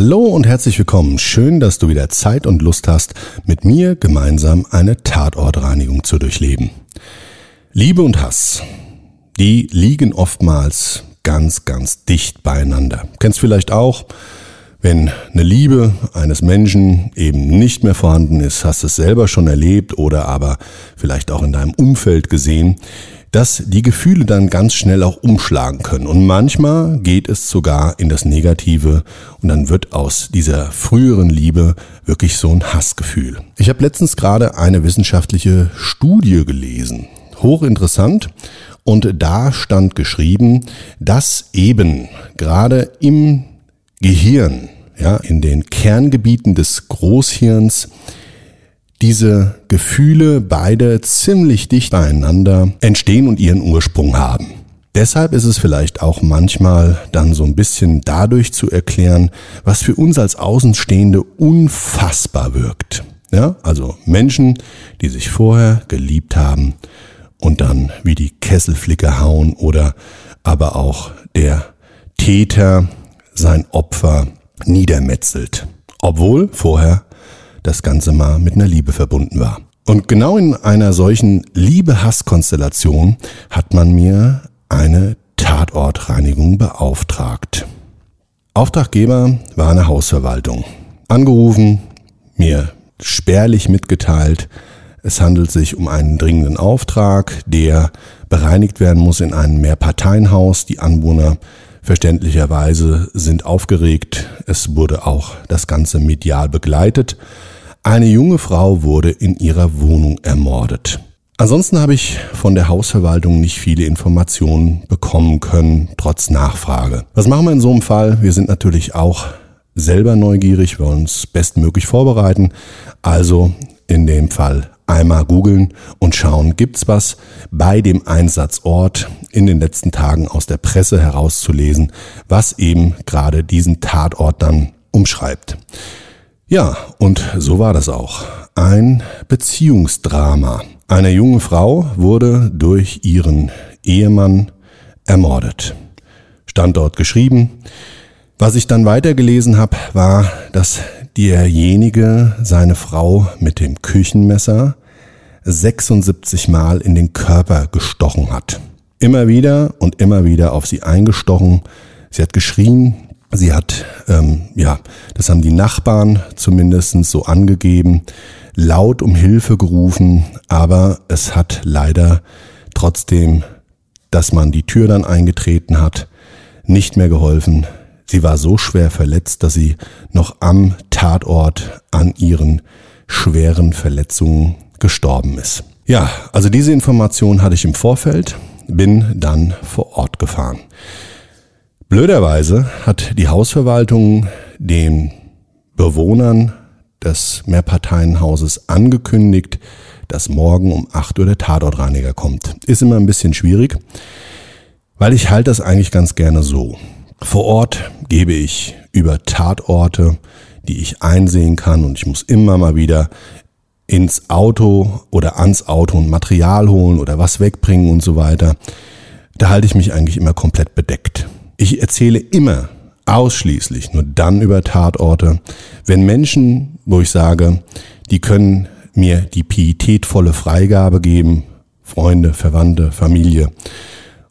Hallo und herzlich willkommen. Schön, dass du wieder Zeit und Lust hast, mit mir gemeinsam eine Tatortreinigung zu durchleben. Liebe und Hass, die liegen oftmals ganz, ganz dicht beieinander. Kennst vielleicht auch, wenn eine Liebe eines Menschen eben nicht mehr vorhanden ist, hast es selber schon erlebt oder aber vielleicht auch in deinem Umfeld gesehen, dass die Gefühle dann ganz schnell auch umschlagen können. Und manchmal geht es sogar in das Negative und dann wird aus dieser früheren Liebe wirklich so ein Hassgefühl. Ich habe letztens gerade eine wissenschaftliche Studie gelesen. Hochinteressant. Und da stand geschrieben, dass eben gerade im Gehirn, ja, in den Kerngebieten des Großhirns diese Gefühle beide ziemlich dicht beieinander entstehen und ihren Ursprung haben. Deshalb ist es vielleicht auch manchmal dann so ein bisschen dadurch zu erklären, was für uns als Außenstehende unfassbar wirkt. Ja, also Menschen, die sich vorher geliebt haben und dann wie die Kesselflicke hauen oder aber auch der Täter sein Opfer niedermetzelt, obwohl vorher das Ganze mal mit einer Liebe verbunden war. Und genau in einer solchen Liebe-Hass-Konstellation hat man mir eine Tatortreinigung beauftragt. Auftraggeber war eine Hausverwaltung. Angerufen, mir spärlich mitgeteilt, es handelt sich um einen dringenden Auftrag, der bereinigt werden muss in einem Mehrparteienhaus. Die Anwohner verständlicherweise sind aufgeregt. Es wurde auch das Ganze medial begleitet. Eine junge Frau wurde in ihrer Wohnung ermordet. Ansonsten habe ich von der Hausverwaltung nicht viele Informationen bekommen können, trotz Nachfrage. Was machen wir in so einem Fall? Wir sind natürlich auch selber neugierig, wollen uns bestmöglich vorbereiten. Also in dem Fall einmal googeln und schauen, gibt's was bei dem Einsatzort in den letzten Tagen aus der Presse herauszulesen, was eben gerade diesen Tatort dann umschreibt. Ja, und so war das auch. Ein Beziehungsdrama. Eine junge Frau wurde durch ihren Ehemann ermordet. Stand dort geschrieben. Was ich dann weitergelesen habe, war, dass derjenige seine Frau mit dem Küchenmesser 76 Mal in den Körper gestochen hat. Immer wieder und immer wieder auf sie eingestochen. Sie hat geschrien, Sie hat, ähm, ja, das haben die Nachbarn zumindest so angegeben, laut um Hilfe gerufen, aber es hat leider trotzdem, dass man die Tür dann eingetreten hat, nicht mehr geholfen. Sie war so schwer verletzt, dass sie noch am Tatort an ihren schweren Verletzungen gestorben ist. Ja, also diese Information hatte ich im Vorfeld, bin dann vor Ort gefahren. Blöderweise hat die Hausverwaltung den Bewohnern des Mehrparteienhauses angekündigt, dass morgen um 8 Uhr der Tatortreiniger kommt. Ist immer ein bisschen schwierig, weil ich halte das eigentlich ganz gerne so. Vor Ort gebe ich über Tatorte, die ich einsehen kann und ich muss immer mal wieder ins Auto oder ans Auto und Material holen oder was wegbringen und so weiter. Da halte ich mich eigentlich immer komplett bedeckt. Ich erzähle immer ausschließlich nur dann über Tatorte, wenn Menschen, wo ich sage, die können mir die pietätvolle Freigabe geben, Freunde, Verwandte, Familie,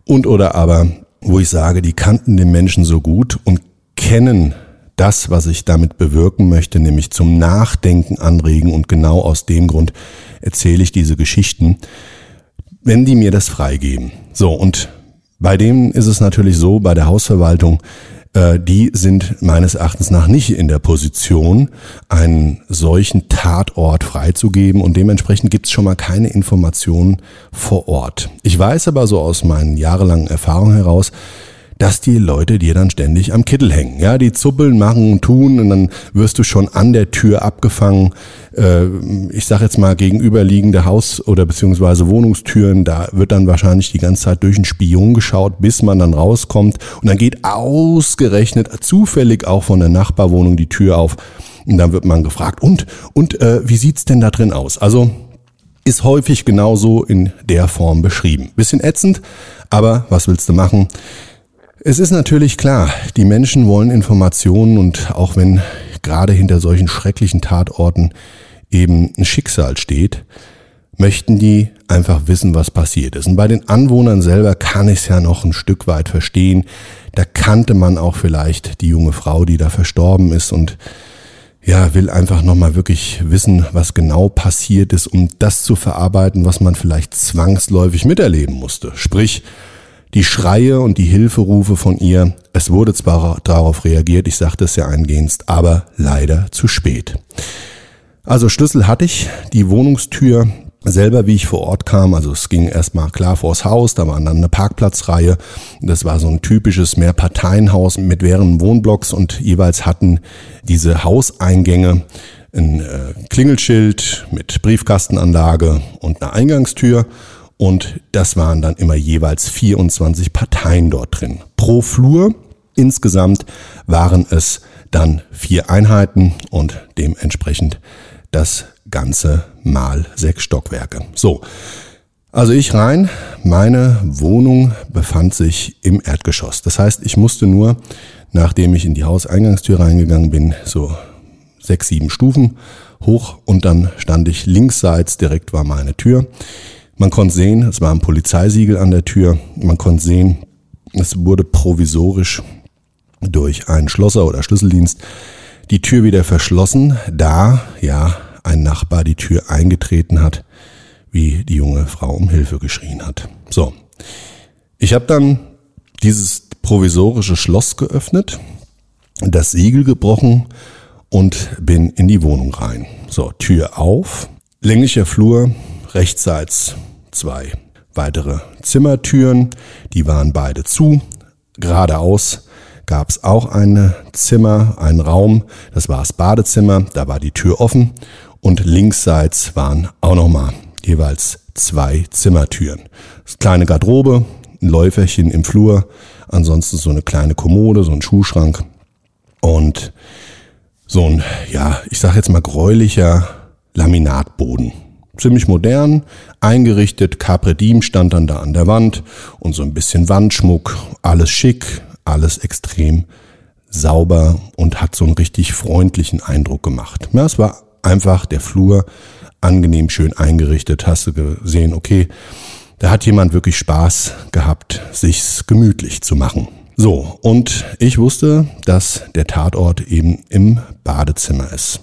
und oder aber, wo ich sage, die kannten den Menschen so gut und kennen das, was ich damit bewirken möchte, nämlich zum Nachdenken anregen und genau aus dem Grund erzähle ich diese Geschichten, wenn die mir das freigeben. So, und bei denen ist es natürlich so, bei der Hausverwaltung, äh, die sind meines Erachtens nach nicht in der Position, einen solchen Tatort freizugeben und dementsprechend gibt es schon mal keine Informationen vor Ort. Ich weiß aber so aus meinen jahrelangen Erfahrungen heraus, dass die Leute dir dann ständig am Kittel hängen. Ja, die zuppeln, machen und tun und dann wirst du schon an der Tür abgefangen. Äh, ich sage jetzt mal gegenüberliegende Haus- oder beziehungsweise Wohnungstüren, da wird dann wahrscheinlich die ganze Zeit durch einen Spion geschaut, bis man dann rauskommt. Und dann geht ausgerechnet zufällig auch von der Nachbarwohnung die Tür auf. Und dann wird man gefragt, und, und äh, wie sieht's denn da drin aus? Also ist häufig genauso in der Form beschrieben. Bisschen ätzend, aber was willst du machen? Es ist natürlich klar, die Menschen wollen Informationen und auch wenn gerade hinter solchen schrecklichen Tatorten eben ein Schicksal steht, möchten die einfach wissen, was passiert ist. Und bei den Anwohnern selber kann ich es ja noch ein Stück weit verstehen. Da kannte man auch vielleicht die junge Frau, die da verstorben ist und ja, will einfach nochmal wirklich wissen, was genau passiert ist, um das zu verarbeiten, was man vielleicht zwangsläufig miterleben musste. Sprich, die Schreie und die Hilferufe von ihr, es wurde zwar darauf reagiert, ich sagte es ja eingehend, aber leider zu spät. Also Schlüssel hatte ich, die Wohnungstür selber, wie ich vor Ort kam, also es ging erstmal klar vors Haus, da war dann eine Parkplatzreihe. Das war so ein typisches Mehrparteienhaus mit mehreren Wohnblocks und jeweils hatten diese Hauseingänge ein äh, Klingelschild mit Briefkastenanlage und einer Eingangstür und das waren dann immer jeweils 24 Parteien dort drin. Pro Flur insgesamt waren es dann vier Einheiten und dementsprechend das Ganze mal sechs Stockwerke. So. Also ich rein, meine Wohnung befand sich im Erdgeschoss. Das heißt, ich musste nur, nachdem ich in die Hauseingangstür reingegangen bin, so sechs, sieben Stufen hoch und dann stand ich linksseits, direkt war meine Tür. Man konnte sehen, es war ein Polizeisiegel an der Tür. Man konnte sehen, es wurde provisorisch durch einen Schlosser oder Schlüsseldienst die Tür wieder verschlossen, da ja ein Nachbar die Tür eingetreten hat, wie die junge Frau um Hilfe geschrien hat. So, ich habe dann dieses provisorische Schloss geöffnet, das Siegel gebrochen und bin in die Wohnung rein. So, Tür auf, länglicher Flur, rechtsseits zwei weitere Zimmertüren, die waren beide zu. Geradeaus gab es auch ein Zimmer, einen Raum, das war das Badezimmer, da war die Tür offen. Und linksseits waren auch nochmal jeweils zwei Zimmertüren. Das kleine Garderobe, ein Läuferchen im Flur, ansonsten so eine kleine Kommode, so ein Schuhschrank und so ein, ja, ich sag jetzt mal gräulicher Laminatboden ziemlich modern eingerichtet. Capre Diem stand dann da an der Wand und so ein bisschen Wandschmuck. Alles schick, alles extrem sauber und hat so einen richtig freundlichen Eindruck gemacht. Ja, es war einfach der Flur angenehm schön eingerichtet. Hast du gesehen, okay, da hat jemand wirklich Spaß gehabt, sich's gemütlich zu machen. So, und ich wusste, dass der Tatort eben im Badezimmer ist.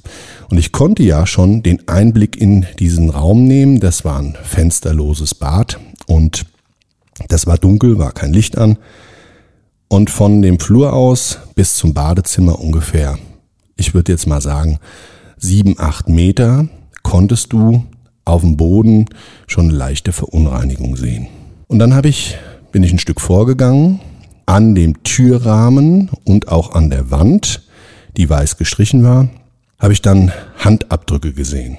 Und ich konnte ja schon den Einblick in diesen Raum nehmen. Das war ein fensterloses Bad und das war dunkel, war kein Licht an. Und von dem Flur aus bis zum Badezimmer ungefähr, ich würde jetzt mal sagen, sieben, acht Meter konntest du auf dem Boden schon eine leichte Verunreinigung sehen. Und dann habe ich, bin ich ein Stück vorgegangen, an dem Türrahmen und auch an der Wand, die weiß gestrichen war, habe ich dann Handabdrücke gesehen.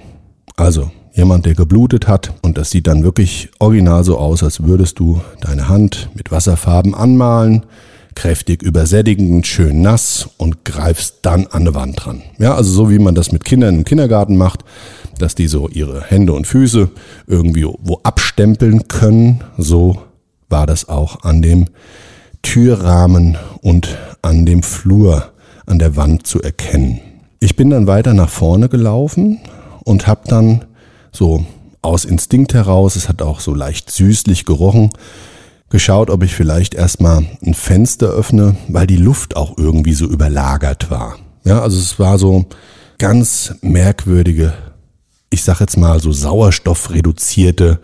Also jemand, der geblutet hat und das sieht dann wirklich original so aus, als würdest du deine Hand mit Wasserfarben anmalen, kräftig übersättigend, schön nass und greifst dann an eine Wand dran. Ja, also so wie man das mit Kindern im Kindergarten macht, dass die so ihre Hände und Füße irgendwie wo abstempeln können, so war das auch an dem Türrahmen und an dem Flur, an der Wand zu erkennen. Ich bin dann weiter nach vorne gelaufen und habe dann so aus Instinkt heraus, es hat auch so leicht süßlich gerochen, geschaut, ob ich vielleicht erstmal ein Fenster öffne, weil die Luft auch irgendwie so überlagert war. Ja, also es war so ganz merkwürdige, ich sag jetzt mal so sauerstoffreduzierte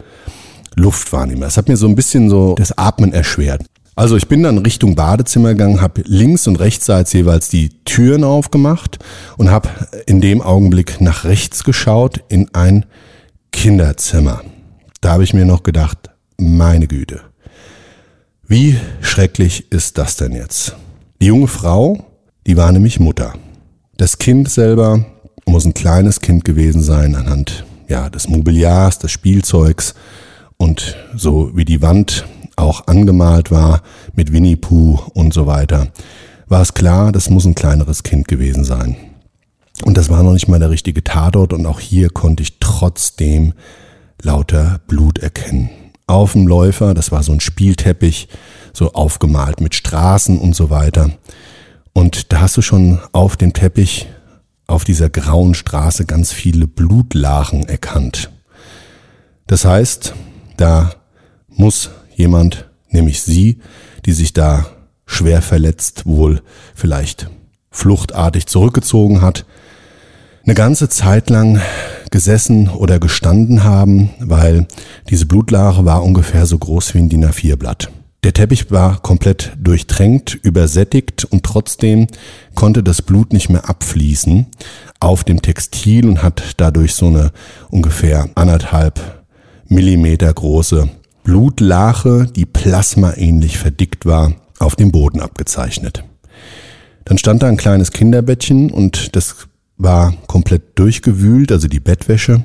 Luftwahrnehmer. Es hat mir so ein bisschen so das Atmen erschwert. Also ich bin dann Richtung Badezimmer gegangen, habe links und rechtsseits jeweils die Türen aufgemacht und habe in dem Augenblick nach rechts geschaut in ein Kinderzimmer. Da habe ich mir noch gedacht, meine Güte, wie schrecklich ist das denn jetzt? Die junge Frau, die war nämlich Mutter. Das Kind selber muss ein kleines Kind gewesen sein anhand ja, des Mobiliars, des Spielzeugs und so wie die Wand auch angemalt war mit Winnie Pooh und so weiter, war es klar, das muss ein kleineres Kind gewesen sein. Und das war noch nicht mal der richtige Tatort und auch hier konnte ich trotzdem lauter Blut erkennen auf dem Läufer. Das war so ein Spielteppich, so aufgemalt mit Straßen und so weiter. Und da hast du schon auf dem Teppich, auf dieser grauen Straße ganz viele Blutlachen erkannt. Das heißt, da muss jemand, nämlich sie, die sich da schwer verletzt, wohl vielleicht fluchtartig zurückgezogen hat, eine ganze Zeit lang gesessen oder gestanden haben, weil diese Blutlache war ungefähr so groß wie ein DIN A4-Blatt. Der Teppich war komplett durchtränkt, übersättigt und trotzdem konnte das Blut nicht mehr abfließen auf dem Textil und hat dadurch so eine ungefähr anderthalb Millimeter große Blutlache, die plasmaähnlich verdickt war, auf dem Boden abgezeichnet. Dann stand da ein kleines Kinderbettchen und das war komplett durchgewühlt, also die Bettwäsche.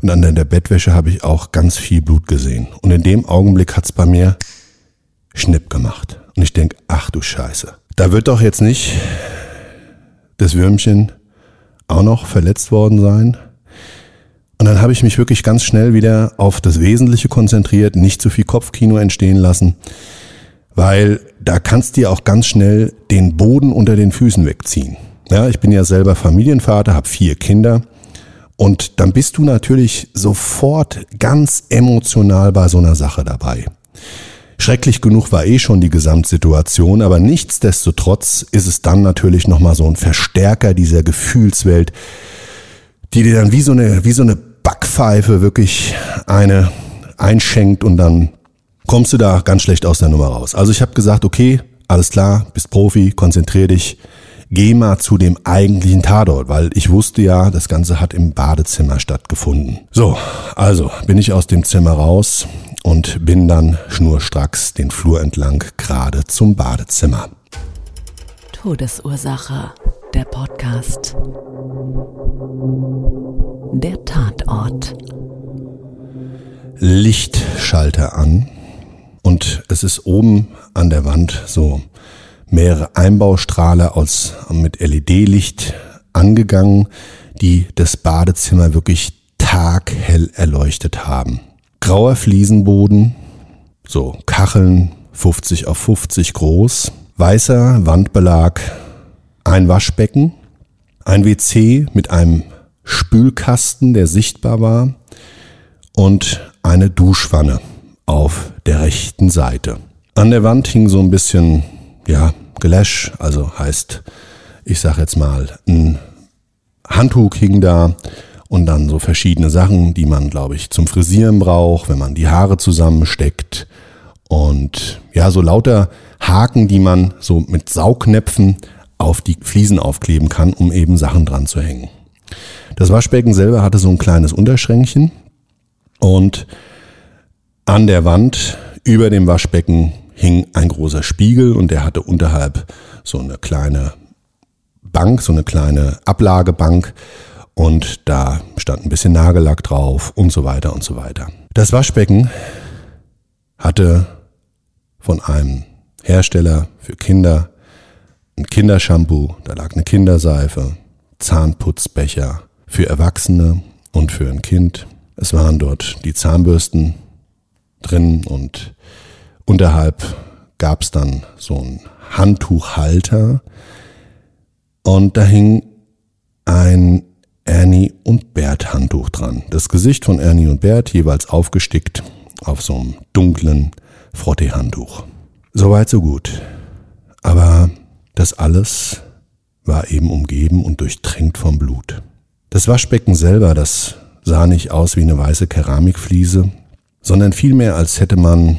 Und an der Bettwäsche habe ich auch ganz viel Blut gesehen. Und in dem Augenblick hat's bei mir Schnipp gemacht. Und ich denk, ach du Scheiße. Da wird doch jetzt nicht das Würmchen auch noch verletzt worden sein. Und dann habe ich mich wirklich ganz schnell wieder auf das Wesentliche konzentriert, nicht zu viel Kopfkino entstehen lassen, weil da kannst du dir auch ganz schnell den Boden unter den Füßen wegziehen. Ja, ich bin ja selber Familienvater, habe vier Kinder. Und dann bist du natürlich sofort ganz emotional bei so einer Sache dabei. Schrecklich genug war eh schon die Gesamtsituation, aber nichtsdestotrotz ist es dann natürlich nochmal so ein Verstärker dieser Gefühlswelt, die dir dann wie so eine, wie so eine Backpfeife wirklich eine einschenkt und dann kommst du da ganz schlecht aus der Nummer raus. Also ich habe gesagt, okay, alles klar, bist Profi, konzentrier dich, geh mal zu dem eigentlichen Tatort, weil ich wusste ja, das Ganze hat im Badezimmer stattgefunden. So, also bin ich aus dem Zimmer raus und bin dann schnurstracks den Flur entlang gerade zum Badezimmer. Todesursache, der Podcast. Der Tatort. Lichtschalter an und es ist oben an der Wand so mehrere Einbaustrahler aus, mit LED-Licht angegangen, die das Badezimmer wirklich taghell erleuchtet haben. Grauer Fliesenboden, so Kacheln 50 auf 50 groß, weißer Wandbelag, ein Waschbecken, ein WC mit einem Spülkasten, der sichtbar war, und eine Duschwanne auf der rechten Seite. An der Wand hing so ein bisschen ja, Gelash, also heißt, ich sag jetzt mal, ein Handtuch hing da und dann so verschiedene Sachen, die man, glaube ich, zum Frisieren braucht, wenn man die Haare zusammensteckt und ja, so lauter Haken, die man so mit Saugnäpfen auf die Fliesen aufkleben kann, um eben Sachen dran zu hängen. Das Waschbecken selber hatte so ein kleines Unterschränkchen und an der Wand über dem Waschbecken hing ein großer Spiegel und der hatte unterhalb so eine kleine Bank, so eine kleine Ablagebank und da stand ein bisschen Nagellack drauf und so weiter und so weiter. Das Waschbecken hatte von einem Hersteller für Kinder ein Kindershampoo, da lag eine Kinderseife, Zahnputzbecher für Erwachsene und für ein Kind. Es waren dort die Zahnbürsten drin und Unterhalb gab es dann so einen Handtuchhalter und da hing ein Ernie und Bert Handtuch dran. Das Gesicht von Ernie und Bert jeweils aufgestickt auf so einem dunklen Frottee-Handtuch. Soweit so gut. Aber das alles war eben umgeben und durchtränkt vom Blut. Das Waschbecken selber, das sah nicht aus wie eine weiße Keramikfliese, sondern vielmehr als hätte man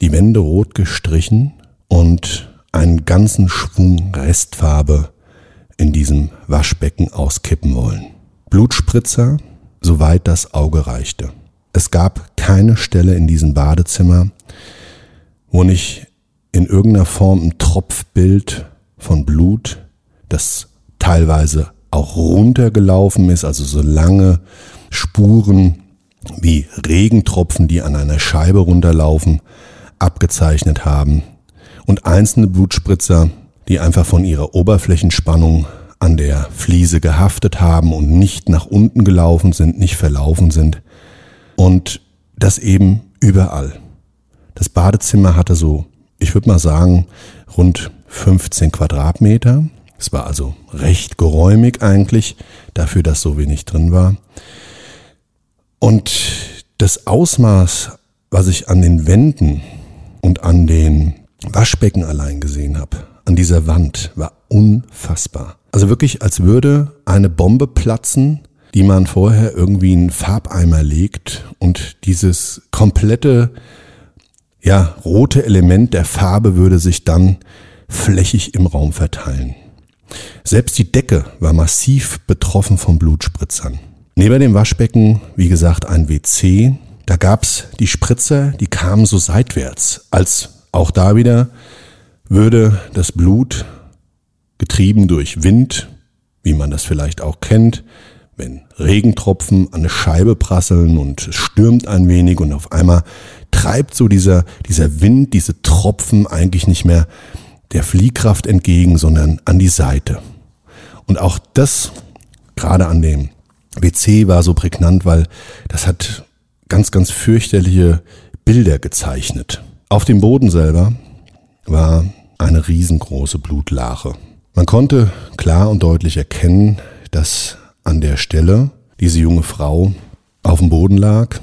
die Wände rot gestrichen und einen ganzen Schwung Restfarbe in diesem Waschbecken auskippen wollen. Blutspritzer, soweit das Auge reichte. Es gab keine Stelle in diesem Badezimmer, wo nicht in irgendeiner Form ein Tropfbild von Blut, das teilweise auch runtergelaufen ist, also so lange Spuren wie Regentropfen, die an einer Scheibe runterlaufen, abgezeichnet haben und einzelne Blutspritzer, die einfach von ihrer Oberflächenspannung an der Fliese gehaftet haben und nicht nach unten gelaufen sind, nicht verlaufen sind. Und das eben überall. Das Badezimmer hatte so, ich würde mal sagen, rund 15 Quadratmeter. Es war also recht geräumig eigentlich, dafür, dass so wenig drin war. Und das Ausmaß, was ich an den Wänden und an den Waschbecken allein gesehen habe, an dieser Wand, war unfassbar. Also wirklich, als würde eine Bombe platzen, die man vorher irgendwie in Farbeimer legt und dieses komplette, ja, rote Element der Farbe würde sich dann flächig im Raum verteilen. Selbst die Decke war massiv betroffen von Blutspritzern. Neben dem Waschbecken, wie gesagt, ein WC. Da gab's die Spritzer, die kamen so seitwärts, als auch da wieder würde das Blut getrieben durch Wind, wie man das vielleicht auch kennt, wenn Regentropfen an eine Scheibe prasseln und es stürmt ein wenig und auf einmal treibt so dieser, dieser Wind, diese Tropfen eigentlich nicht mehr der Fliehkraft entgegen, sondern an die Seite. Und auch das, gerade an dem WC war so prägnant, weil das hat ganz, ganz fürchterliche Bilder gezeichnet. Auf dem Boden selber war eine riesengroße Blutlache. Man konnte klar und deutlich erkennen, dass an der Stelle diese junge Frau auf dem Boden lag.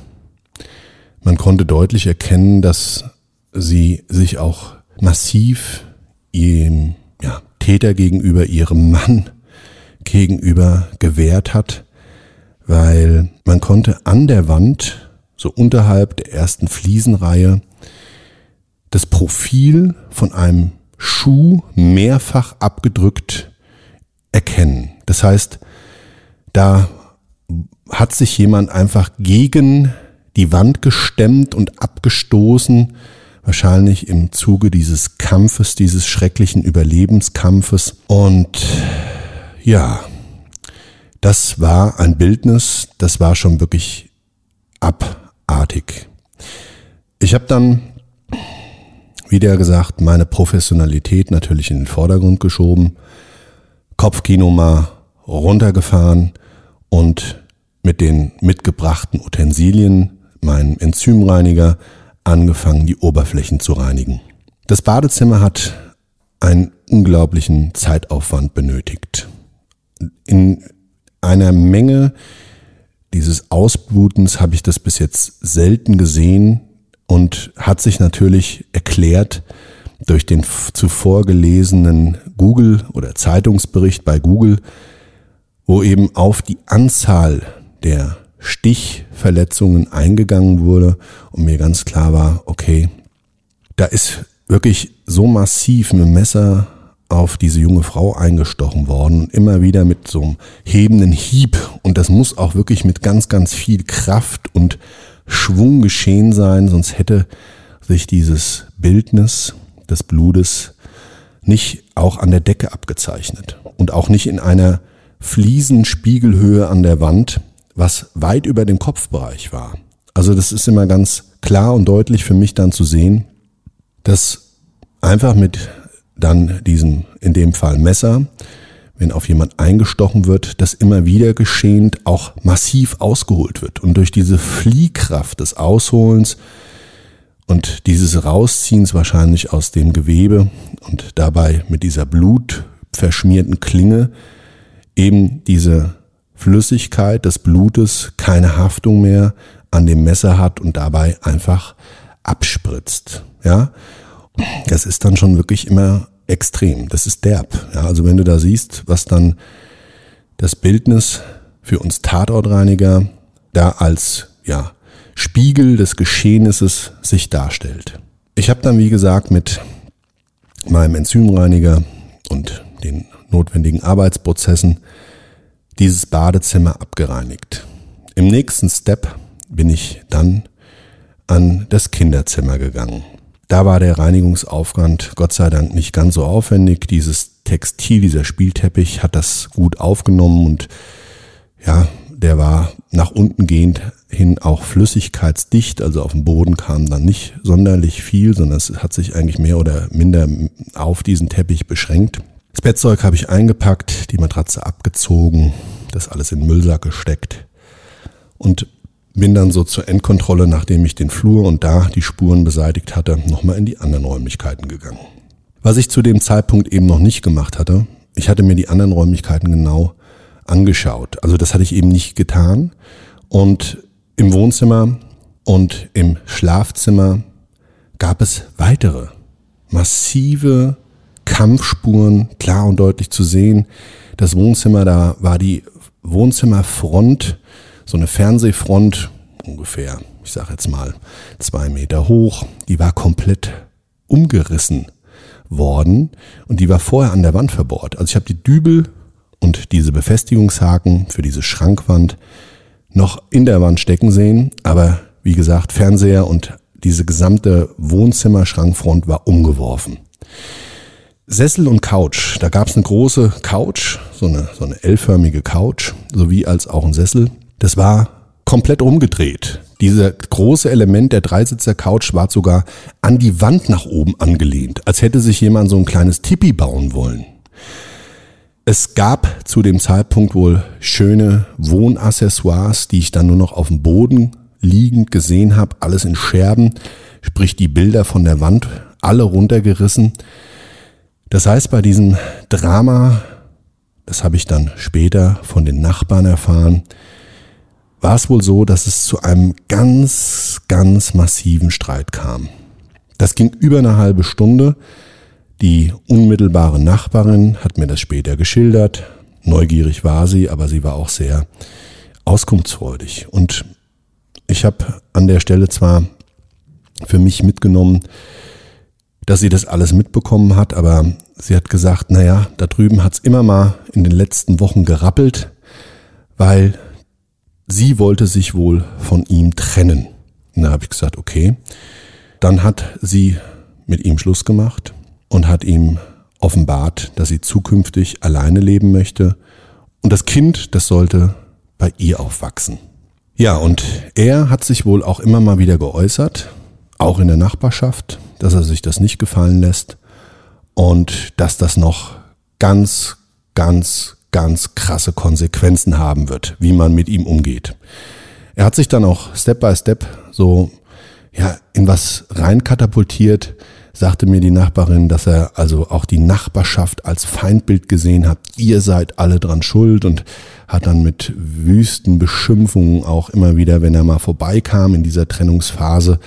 Man konnte deutlich erkennen, dass sie sich auch massiv ihrem ja, Täter gegenüber, ihrem Mann gegenüber gewehrt hat, weil man konnte an der Wand, so unterhalb der ersten Fliesenreihe, das Profil von einem Schuh mehrfach abgedrückt erkennen. Das heißt, da hat sich jemand einfach gegen die Wand gestemmt und abgestoßen, wahrscheinlich im Zuge dieses Kampfes, dieses schrecklichen Überlebenskampfes. Und ja, das war ein Bildnis, das war schon wirklich abartig. Ich habe dann wieder gesagt, meine Professionalität natürlich in den Vordergrund geschoben, Kopfkino mal runtergefahren und mit den mitgebrachten Utensilien, meinem Enzymreiniger, angefangen, die Oberflächen zu reinigen. Das Badezimmer hat einen unglaublichen Zeitaufwand benötigt. In einer Menge dieses Ausblutens habe ich das bis jetzt selten gesehen, und hat sich natürlich erklärt durch den zuvor gelesenen Google oder Zeitungsbericht bei Google, wo eben auf die Anzahl der Stichverletzungen eingegangen wurde und mir ganz klar war, okay, da ist wirklich so massiv mit Messer auf diese junge Frau eingestochen worden, immer wieder mit so einem hebenden Hieb. Und das muss auch wirklich mit ganz, ganz viel Kraft und Schwung geschehen sein, sonst hätte sich dieses Bildnis des Blutes nicht auch an der Decke abgezeichnet und auch nicht in einer Fliesenspiegelhöhe an der Wand, was weit über dem Kopfbereich war. Also das ist immer ganz klar und deutlich für mich dann zu sehen, dass einfach mit dann diesem, in dem Fall Messer, wenn auf jemand eingestochen wird, das immer wieder geschehend auch massiv ausgeholt wird. Und durch diese Fliehkraft des Ausholens Und dieses Rausziehens wahrscheinlich aus dem Gewebe und dabei mit dieser blutverschmierten Klinge eben diese Flüssigkeit des Blutes keine Haftung mehr an dem Messer hat und dabei einfach abspritzt. Ja, das ist dann schon wirklich immer extrem. Das ist derb. Ja, also wenn du da siehst, was dann das Bildnis für uns Tatortreiniger da als ja, Spiegel des Geschehnisses sich darstellt. Ich habe dann, wie gesagt, mit meinem Enzymreiniger und den notwendigen Arbeitsprozessen dieses Badezimmer abgereinigt. Im nächsten Step bin ich dann an das Kinderzimmer gegangen. Da war der Reinigungsaufwand Gott sei Dank nicht ganz so aufwendig. Dieses Textil, dieser Spielteppich hat das gut aufgenommen und ja, der war nach unten gehend hin auch flüssigkeitsdicht, also auf dem Boden kam dann nicht sonderlich viel, sondern es hat sich eigentlich mehr oder minder auf diesen Teppich beschränkt. Das Bettzeug habe ich eingepackt, die Matratze abgezogen, das alles in den Müllsack gesteckt und bin dann so zur Endkontrolle, nachdem ich den Flur und da die Spuren beseitigt hatte, nochmal in die anderen Räumlichkeiten gegangen. Was ich zu dem Zeitpunkt eben noch nicht gemacht hatte, ich hatte mir die anderen Räumlichkeiten genau angeschaut. Also das hatte ich eben nicht getan. Und im Wohnzimmer und im Schlafzimmer gab es weitere massive Kampfspuren, klar und deutlich zu sehen. Das Wohnzimmer, da war die Wohnzimmerfront, so eine Fernsehfront, ungefähr, ich sage jetzt mal, zwei Meter hoch, die war komplett umgerissen worden und die war vorher an der Wand verbohrt. Also ich habe die Dübel und diese Befestigungshaken für diese Schrankwand noch in der Wand stecken sehen, aber wie gesagt, Fernseher und diese gesamte Wohnzimmer-Schrankfront war umgeworfen. Sessel und Couch, da gab es eine große Couch, so eine, so eine L-förmige Couch, sowie als auch ein Sessel. Das war komplett umgedreht. Dieser große Element der Dreisitzer Couch war sogar an die Wand nach oben angelehnt, als hätte sich jemand so ein kleines Tipi bauen wollen. Es gab zu dem Zeitpunkt wohl schöne Wohnaccessoires, die ich dann nur noch auf dem Boden liegend gesehen habe, alles in Scherben, sprich die Bilder von der Wand, alle runtergerissen. Das heißt, bei diesem Drama, das habe ich dann später von den Nachbarn erfahren, war es wohl so, dass es zu einem ganz, ganz massiven Streit kam. Das ging über eine halbe Stunde. Die unmittelbare Nachbarin hat mir das später geschildert. Neugierig war sie, aber sie war auch sehr auskunftsfreudig. Und ich habe an der Stelle zwar für mich mitgenommen, dass sie das alles mitbekommen hat, aber sie hat gesagt, naja, da drüben hat's immer mal in den letzten Wochen gerappelt, weil sie wollte sich wohl von ihm trennen. Und da habe ich gesagt, okay. Dann hat sie mit ihm Schluss gemacht und hat ihm offenbart, dass sie zukünftig alleine leben möchte und das Kind, das sollte bei ihr aufwachsen. Ja, und er hat sich wohl auch immer mal wieder geäußert, auch in der Nachbarschaft, dass er sich das nicht gefallen lässt und dass das noch ganz, ganz, ganz krasse Konsequenzen haben wird, wie man mit ihm umgeht. Er hat sich dann auch Step by Step so ja in was rein katapultiert, sagte mir die Nachbarin, dass er also auch die Nachbarschaft als Feindbild gesehen hat. Ihr seid alle dran schuld und hat dann mit wüsten Beschimpfungen auch immer wieder, wenn er mal vorbeikam in dieser Trennungsphase,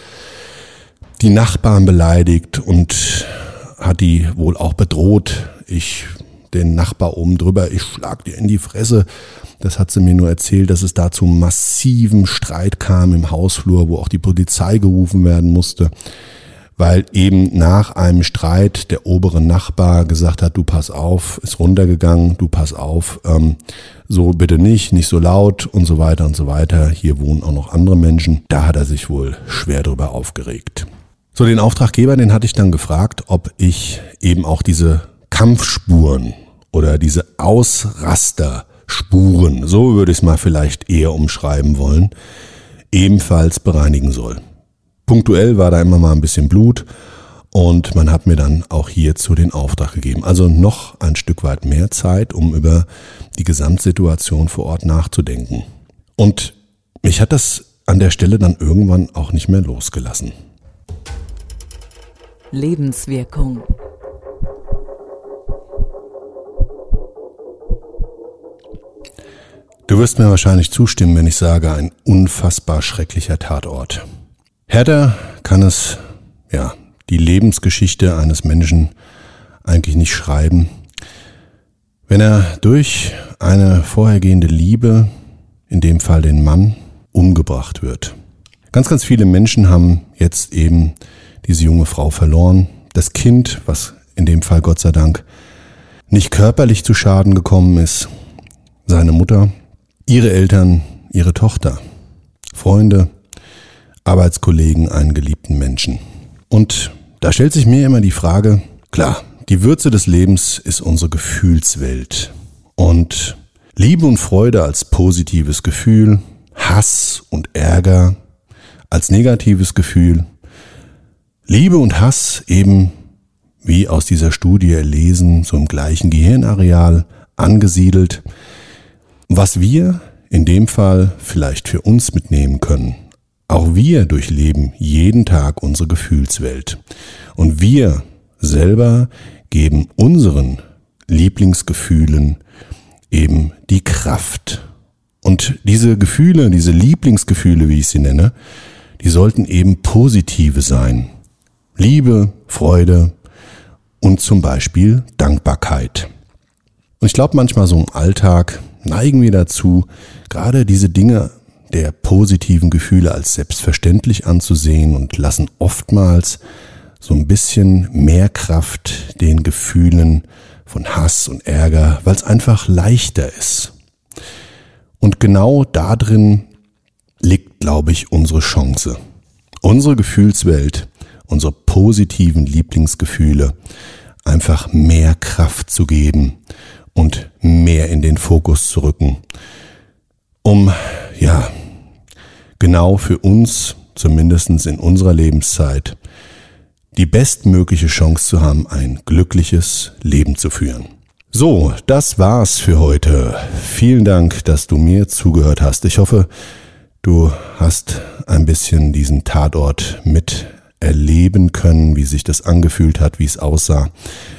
die Nachbarn beleidigt und hat die wohl auch bedroht. Ich, den Nachbar oben drüber, ich schlag dir in die Fresse. Das hat sie mir nur erzählt, dass es da zu massiven Streit kam im Hausflur, wo auch die Polizei gerufen werden musste weil eben nach einem Streit der obere Nachbar gesagt hat, du pass auf, ist runtergegangen, du pass auf, ähm, so bitte nicht, nicht so laut und so weiter und so weiter. Hier wohnen auch noch andere Menschen. Da hat er sich wohl schwer drüber aufgeregt. So, den Auftraggeber, den hatte ich dann gefragt, ob ich eben auch diese Kampfspuren oder diese Ausrasterspuren, so würde ich es mal vielleicht eher umschreiben wollen, ebenfalls bereinigen soll. Punktuell war da immer mal ein bisschen Blut und man hat mir dann auch hierzu den Auftrag gegeben. Also noch ein Stück weit mehr Zeit, um über die Gesamtsituation vor Ort nachzudenken. Und mich hat das an der Stelle dann irgendwann auch nicht mehr losgelassen. Lebenswirkung. Du wirst mir wahrscheinlich zustimmen, wenn ich sage, ein unfassbar schrecklicher Tatort. Härter kann es, ja, die Lebensgeschichte eines Menschen eigentlich nicht schreiben, wenn er durch eine vorhergehende Liebe, in dem Fall den Mann, umgebracht wird. Ganz, ganz viele Menschen haben jetzt eben diese junge Frau verloren. Das Kind, was in dem Fall Gott sei Dank nicht körperlich zu Schaden gekommen ist, seine Mutter, ihre Eltern, ihre Tochter, Freunde, Arbeitskollegen, einen geliebten Menschen. Und da stellt sich mir immer die Frage, klar, die Würze des Lebens ist unsere Gefühlswelt. Und Liebe und Freude als positives Gefühl, Hass und Ärger als negatives Gefühl, Liebe und Hass eben, wie aus dieser Studie erlesen, so im gleichen Gehirnareal angesiedelt, was wir in dem Fall vielleicht für uns mitnehmen können. Auch wir durchleben jeden Tag unsere Gefühlswelt. Und wir selber geben unseren Lieblingsgefühlen eben die Kraft. Und diese Gefühle, diese Lieblingsgefühle, wie ich sie nenne, die sollten eben positive sein. Liebe, Freude und zum Beispiel Dankbarkeit. Und ich glaube, manchmal so im Alltag neigen wir dazu, gerade diese Dinge der positiven Gefühle als selbstverständlich anzusehen und lassen oftmals so ein bisschen mehr Kraft den Gefühlen von Hass und Ärger, weil es einfach leichter ist. Und genau da drin liegt, glaube ich, unsere Chance. Unsere Gefühlswelt, unsere positiven Lieblingsgefühle einfach mehr Kraft zu geben und mehr in den Fokus zu rücken, um ja genau für uns, zumindest in unserer Lebenszeit, die bestmögliche Chance zu haben, ein glückliches Leben zu führen. So, das war's für heute. Vielen Dank, dass du mir zugehört hast. Ich hoffe, du hast ein bisschen diesen Tatort mit erleben können, wie sich das angefühlt hat, wie es aussah,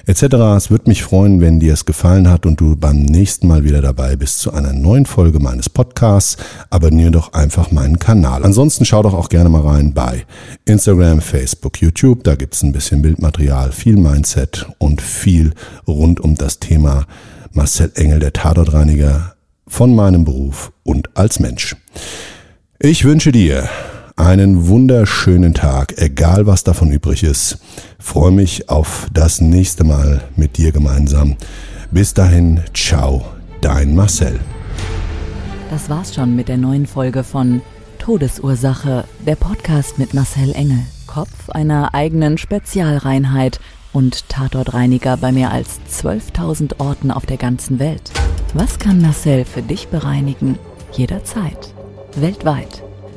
etc. Es würde mich freuen, wenn dir es gefallen hat und du beim nächsten Mal wieder dabei bist zu einer neuen Folge meines Podcasts. Abonniere doch einfach meinen Kanal. Ansonsten schau doch auch gerne mal rein bei Instagram, Facebook, YouTube. Da gibt's ein bisschen Bildmaterial, viel Mindset und viel rund um das Thema Marcel Engel, der Tatortreiniger von meinem Beruf und als Mensch. Ich wünsche dir einen wunderschönen Tag, egal was davon übrig ist. Freue mich auf das nächste Mal mit dir gemeinsam. Bis dahin, ciao, dein Marcel. Das war's schon mit der neuen Folge von Todesursache, der Podcast mit Marcel Engel, Kopf einer eigenen Spezialreinheit und Tatortreiniger bei mehr als 12.000 Orten auf der ganzen Welt. Was kann Marcel für dich bereinigen? Jederzeit. Weltweit